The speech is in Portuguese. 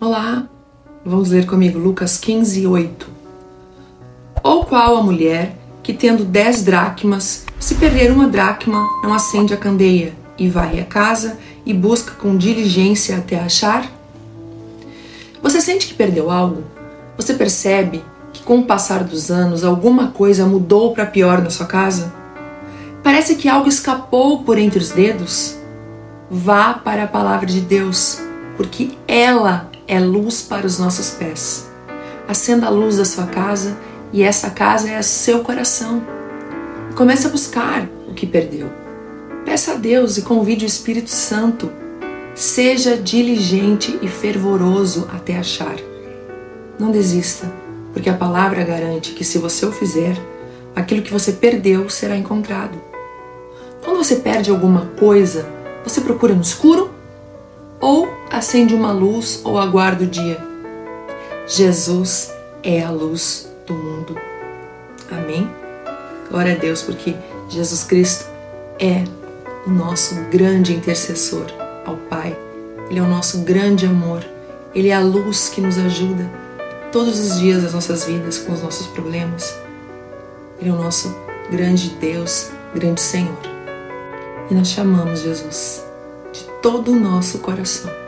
Olá, vamos ler comigo Lucas 15, 8. Ou qual a mulher que, tendo dez dracmas, se perder uma dracma, não acende a candeia e vai à casa e busca com diligência até achar? Você sente que perdeu algo? Você percebe que com o passar dos anos alguma coisa mudou para pior na sua casa? Parece que algo escapou por entre os dedos? Vá para a palavra de Deus, porque ela é luz para os nossos pés. Acenda a luz da sua casa e essa casa é seu coração. Comece a buscar o que perdeu. Peça a Deus e convide o Espírito Santo. Seja diligente e fervoroso até achar. Não desista, porque a palavra garante que se você o fizer, aquilo que você perdeu será encontrado. Quando você perde alguma coisa, você procura no escuro acende uma luz ou aguarda o dia? Jesus é a luz do mundo. Amém? Glória a Deus, porque Jesus Cristo é o nosso grande intercessor ao Pai. Ele é o nosso grande amor. Ele é a luz que nos ajuda todos os dias das nossas vidas com os nossos problemas. Ele é o nosso grande Deus, grande Senhor. E nós chamamos Jesus de todo o nosso coração.